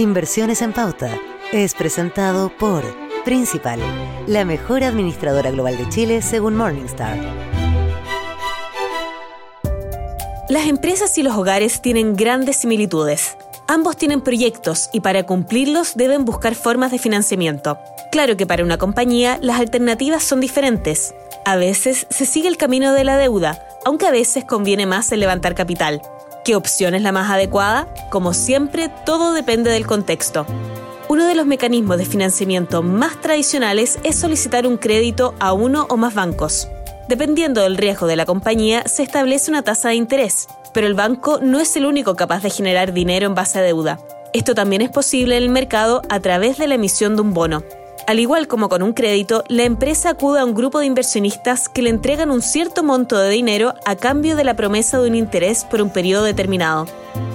Inversiones en Pauta es presentado por Principal, la mejor administradora global de Chile según Morningstar. Las empresas y los hogares tienen grandes similitudes. Ambos tienen proyectos y para cumplirlos deben buscar formas de financiamiento. Claro que para una compañía las alternativas son diferentes. A veces se sigue el camino de la deuda, aunque a veces conviene más el levantar capital. ¿Qué opción es la más adecuada? Como siempre, todo depende del contexto. Uno de los mecanismos de financiamiento más tradicionales es solicitar un crédito a uno o más bancos. Dependiendo del riesgo de la compañía, se establece una tasa de interés, pero el banco no es el único capaz de generar dinero en base a deuda. Esto también es posible en el mercado a través de la emisión de un bono. Al igual como con un crédito, la empresa acude a un grupo de inversionistas que le entregan un cierto monto de dinero a cambio de la promesa de un interés por un periodo determinado.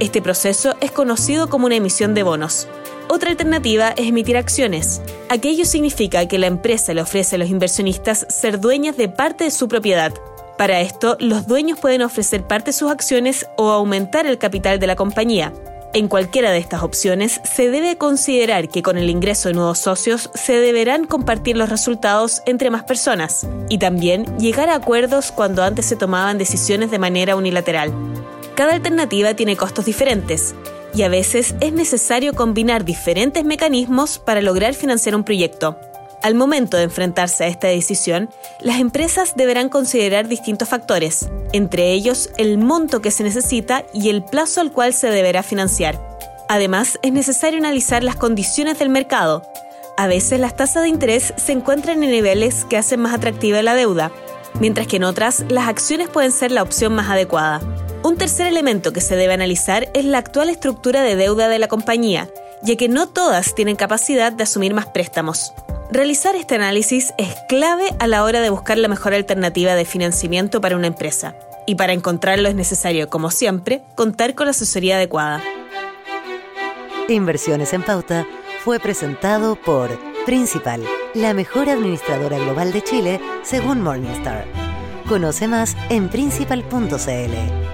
Este proceso es conocido como una emisión de bonos. Otra alternativa es emitir acciones. Aquello significa que la empresa le ofrece a los inversionistas ser dueñas de parte de su propiedad. Para esto, los dueños pueden ofrecer parte de sus acciones o aumentar el capital de la compañía. En cualquiera de estas opciones, se debe considerar que con el ingreso de nuevos socios se deberán compartir los resultados entre más personas y también llegar a acuerdos cuando antes se tomaban decisiones de manera unilateral. Cada alternativa tiene costos diferentes, y a veces es necesario combinar diferentes mecanismos para lograr financiar un proyecto. Al momento de enfrentarse a esta decisión, las empresas deberán considerar distintos factores, entre ellos el monto que se necesita y el plazo al cual se deberá financiar. Además, es necesario analizar las condiciones del mercado. A veces las tasas de interés se encuentran en niveles que hacen más atractiva la deuda, mientras que en otras las acciones pueden ser la opción más adecuada. Un tercer elemento que se debe analizar es la actual estructura de deuda de la compañía, ya que no todas tienen capacidad de asumir más préstamos. Realizar este análisis es clave a la hora de buscar la mejor alternativa de financiamiento para una empresa. Y para encontrarlo es necesario, como siempre, contar con la asesoría adecuada. Inversiones en Pauta fue presentado por Principal, la mejor administradora global de Chile según Morningstar. Conoce más en principal.cl.